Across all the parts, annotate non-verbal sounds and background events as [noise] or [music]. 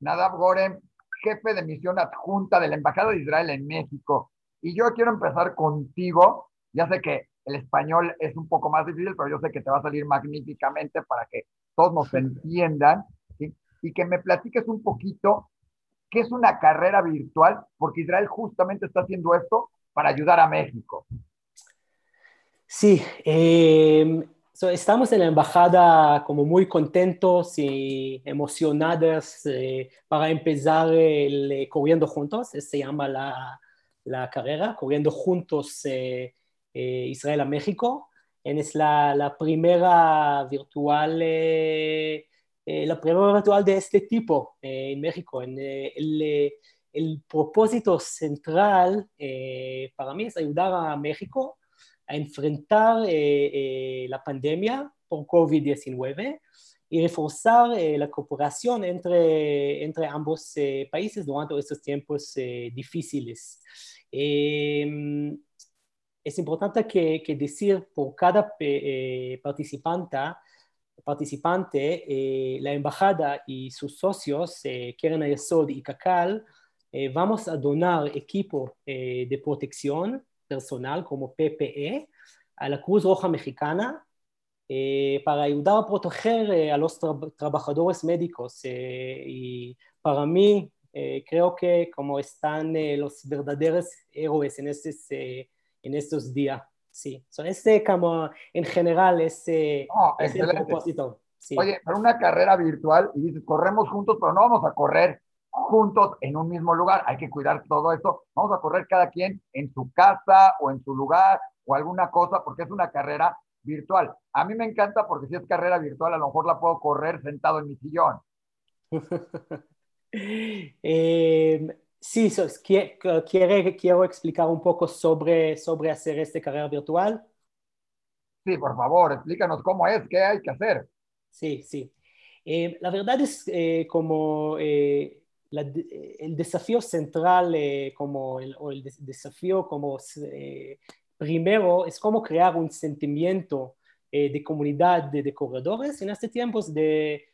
Nadav Gorem, jefe de misión adjunta de la Embajada de Israel en México. Y yo quiero empezar contigo. Ya sé que el español es un poco más difícil, pero yo sé que te va a salir magníficamente para que todos nos entiendan. Y que me platiques un poquito qué es una carrera virtual, porque Israel justamente está haciendo esto para ayudar a México. Sí, em, estamos en la embajada como muy contentos y emocionados eh, para empezar el eh, Corriendo Juntos, se llama la, la carrera, Corriendo Juntos eh, Israel a México. Es la, la primera virtual la primera virtual de este tipo en México. En, el, el, propósito central para mí es ayudar a México a enfrentar eh, eh, la pandemia por COVID-19 y reforzar eh, la cooperación entre, entre ambos países durante estos tiempos difíciles. Em, es importante que, que, decir por cada participante, participante la embajada y sus socios, Keren Ayesod y Kakal, vamos a donar equipo de protección personal como PPE a la Cruz Roja Mexicana eh, para ayudar a proteger eh, a los trabajadores médicos. Eh, y para mí, creo que como están los verdaderos héroes en, este, en estos días. Sí, so, este como en general es, el propósito. Oye, para una carrera virtual y dices, corremos juntos, pero no vamos a correr juntos en un mismo lugar. Hay que cuidar todo esto. Vamos a correr cada quien en su casa o en su lugar o alguna cosa porque es una carrera virtual. A mí me encanta porque si es carrera virtual, a lo mejor la puedo correr sentado en mi sillón. [laughs] eh, sí, quiere, quiero explicar un poco sobre, sobre hacer esta carrera virtual. Sí, por favor, explícanos cómo es, qué hay que hacer. Sí, sí. Eh, la verdad es eh, como eh, el desafío central eh, como el, o el desafío como eh, primero es cómo crear un sentimiento eh, de comunidad de, corredores en este tiempo de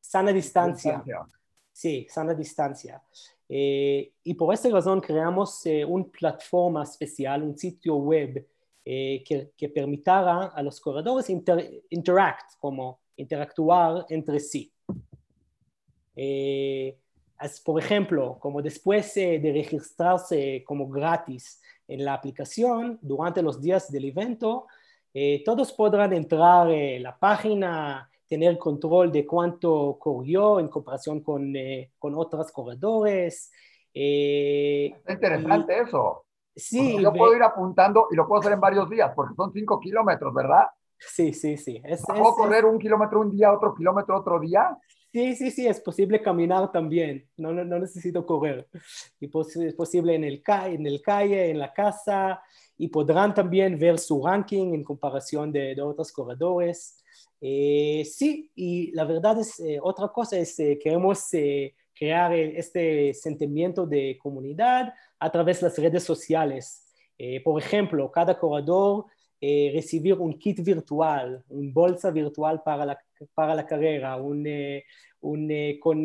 sana distancia. Sí, sana distancia. y por esta razón creamos una plataforma especial, un sitio web que, que permitiera a los corredores interact, como interactuar entre sí. Eh, por ejemplo, como después eh, de registrarse como gratis en la aplicación durante los días del evento, eh, todos podrán entrar a la página, tener control de cuánto corrió en comparación con, con otros corredores. Está interesante eso. Sí. yo puedo ir apuntando y lo puedo hacer en varios días, porque son cinco kilómetros, ¿verdad? Sí, sí, sí. ¿Puedo correr un kilómetro un día, otro kilómetro otro día? Sí, sí, sí, es posible caminar también, no, no, no necesito correr. Y es posible en el, en el calle, en la casa, y podrán también ver su ranking en comparación de, otros corredores. Eh, sí, y la verdad es, eh, otra cosa es, eh, queremos crear este sentimiento de comunidad a través de las redes sociales. por ejemplo, cada corredor recibir un kit virtual, un bolsa virtual para la para la carrera, un, eh, un, eh, con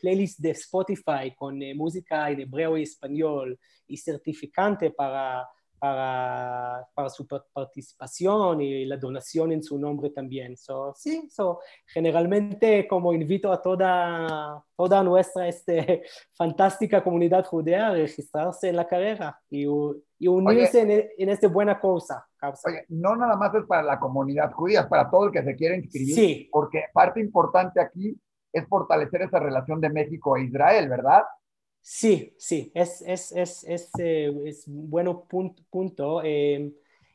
playlist de Spotify, con eh, música en hebreo y español, y certificante para, para, para, su participación y la donación en su nombre también. So, sí, so, generalmente como invito a toda, toda nuestra este, [laughs] fantástica comunidad judía a registrarse en la carrera y, y unirse en, en esta buena cosa. Oye, no nada más es para la comunidad judía, es para todo el que se quiere inscribir. Sí. Porque parte importante aquí es fortalecer esa relación de México e Israel, ¿verdad? Sí, sí, es, es, es, es, eh, es bueno punto. punto. Eh,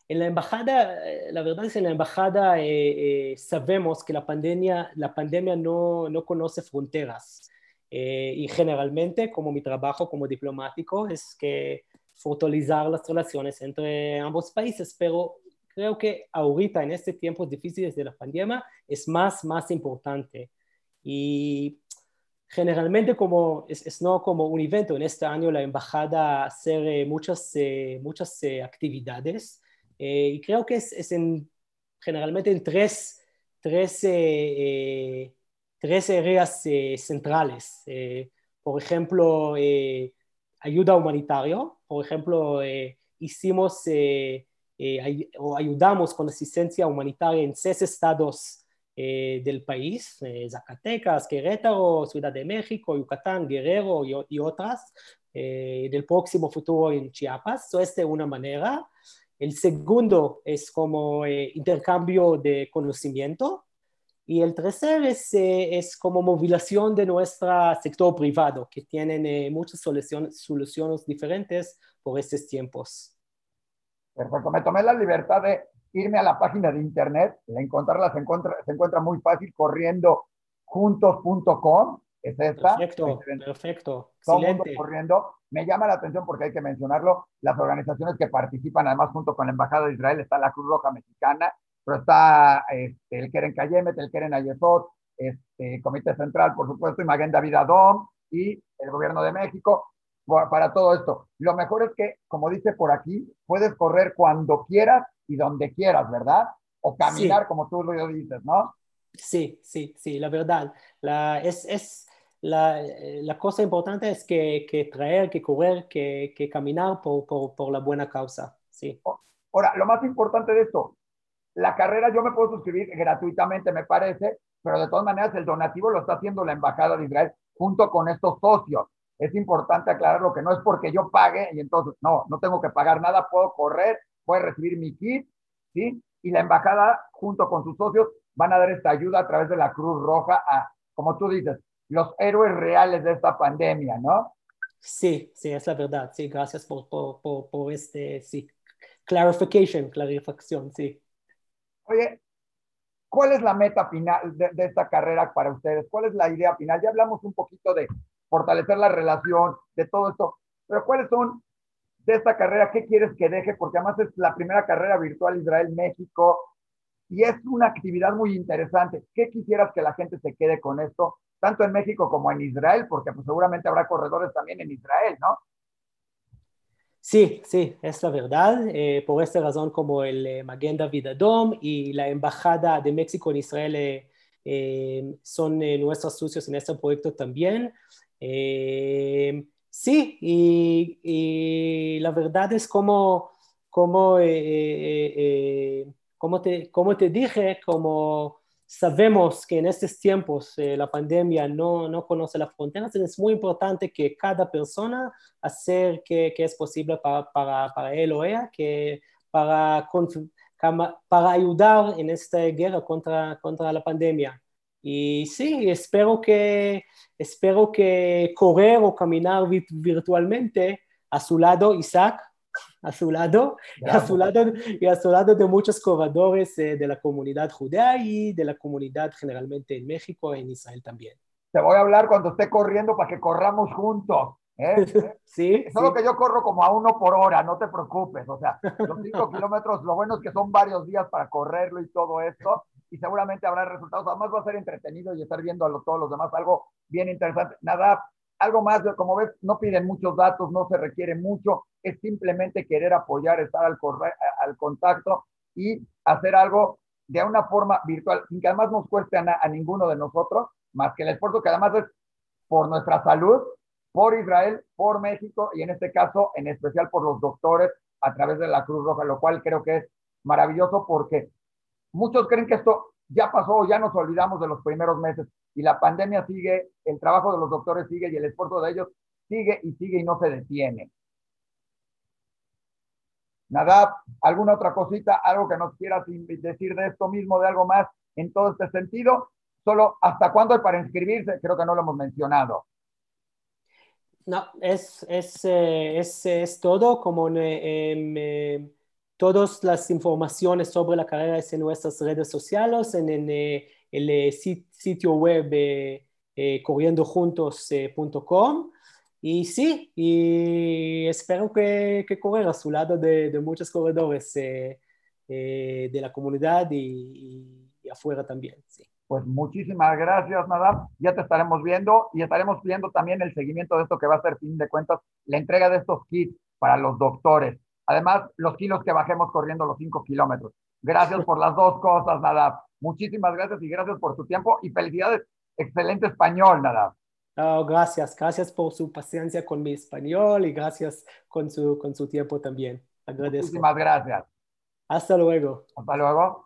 en la embajada, la verdad es que en la embajada eh, sabemos que la pandemia, la pandemia no, no conoce fronteras. y generalmente, como mi trabajo como diplomático, es que fortalecer las relaciones entre ambos países, pero creo que ahorita, en este tiempos difíciles de la pandemia, es más, más importante. Y generalmente como es, no como un evento, en este año la embajada hace muchas, eh, muchas eh, actividades eh, y creo que es, en, generalmente en tres, tres, tres áreas centrales. por ejemplo, ayuda humanitaria. Por ejemplo, hicimos o ayudamos con asistencia humanitaria en seis estados eh, del país, eh, Zacatecas, Querétaro, Ciudad de México, Yucatán, Guerrero y, otras, eh, del próximo futuro en Chiapas. Eso es de una manera. El segundo es como intercambio de conocimiento. Y el tercer es, es como movilización de nuestro sector privado, que tienen muchas soluciones, soluciones diferentes por estos tiempos. Perfecto. Me tomé la libertad de irme a la página de internet, la encontrarla se encuentra, se encuentra muy fácil corriendo juntos.com, es esta. Perfecto, perfecto. Todo mundo corriendo. Me llama la atención porque hay que mencionarlo, las organizaciones que participan, además junto con la Embajada de Israel, está la Cruz Roja Mexicana, pero está este, el Keren Cayemet, el Keren Ayesot, este, Comité Central, por supuesto, y Maguen David Adom, y el Gobierno de México para todo esto. Lo mejor es que, como dice por aquí, puedes correr cuando quieras y donde quieras, ¿verdad? O caminar, como tú lo dices, ¿no? Sí, sí, sí, la verdad. La, es, es la, la, cosa importante es que, que traer, que correr, que, que caminar por, por, por, la buena causa. Sí. Ahora, lo más importante de esto, la carrera yo me puedo suscribir gratuitamente, me parece, pero de todas maneras el donativo lo está haciendo la Embajada de Israel junto con estos socios. Es importante aclarar lo que no es porque yo pague y entonces, no, no tengo que pagar nada, puedo correr puede recibir mi kit, ¿sí? Y la embajada, junto con sus socios, van a dar esta ayuda a través de la Cruz Roja a, como tú dices, los héroes reales de esta pandemia, ¿no? Sí, sí, es la verdad. Sí, gracias por, por, por, este, sí, clarification, clarificación, sí. Oye, ¿cuál es la meta final de, de, esta carrera para ustedes? ¿Cuál es la idea final? Ya hablamos un poquito de fortalecer la relación, de todo esto, pero ¿cuáles son de esta carrera, ¿qué quieres que deje? Porque además es la primera carrera virtual Israel-México y es una actividad muy interesante. ¿Qué quisieras que la gente se quede con esto, tanto en México como en Israel? Porque pues, seguramente habrá corredores también en Israel, ¿no? Sí, sí, es la verdad. Eh, por esta razón, como el eh, Maguen David Adom y la Embajada de México en Israel eh, son nuestros socios en este proyecto también. Sí, y, la verdad es como, como, como, te, como te dije, como sabemos que en estos tiempos la pandemia no, no conoce las fronteras, es muy importante que cada persona hacer que, que es posible para, para, para, él o ella, que para, para ayudar en esta guerra contra, contra la pandemia. Y sí, espero que, espero que correr o caminar virtualmente a su lado, Isaac, a su lado, a su lado, y a su lado de muchos corredores eh, de la comunidad judía y de la comunidad generalmente en México, en Israel también. Te voy a hablar cuando esté corriendo para que corramos juntos. ¿eh? [laughs] sí. Solo que yo corro como a uno por hora, no te preocupes. O sea, los cinco [laughs] kilómetros, lo bueno es que son varios días para correrlo y todo esto y seguramente habrá resultados. Además va a ser entretenido y estar viendo a todos los demás algo bien interesante. Nada, algo más, como ves, no piden muchos datos, no se requiere mucho, es simplemente querer apoyar, estar al, al contacto y hacer algo de una forma virtual, sin que además nos cueste a, a ninguno de nosotros, más que el esfuerzo que además es por nuestra salud, por Israel, por México y en este caso, en especial por los doctores a través de la Cruz Roja, lo cual creo que es maravilloso porque Muchos creen que esto ya pasó, ya nos olvidamos de los primeros meses y la pandemia sigue, el trabajo de los doctores sigue y el esfuerzo de ellos sigue y sigue y no se detiene. Nada, ¿alguna otra cosita, algo que nos quieras decir de esto mismo, de algo más en todo este sentido? Solo, ¿hasta cuándo hay para inscribirse? Creo que no lo hemos mencionado. No, es, es, eh, es, es todo como en, Todas las informaciones sobre la carrera es en nuestras redes sociales, en, eh, el eh, sitio web eh, corriendojuntos.com. Y sí, y espero que, que correr a su lado de, muchos corredores de la comunidad y, afuera también. Sí. Pues muchísimas gracias, Nadab. Ya te estaremos viendo y estaremos viendo también el seguimiento de esto que va a ser, fin de cuentas, la entrega de estos kits para los doctores. Además, los kilos que bajemos corriendo los 5 kilómetros. Gracias por las dos cosas, nada. Muchísimas gracias y gracias por tu tiempo y felicidades excelente español, nada. Oh, gracias, gracias por su paciencia con mi español y gracias con su, con su tiempo también. Agradezco. Muchísimas gracias. Hasta luego. Hasta luego.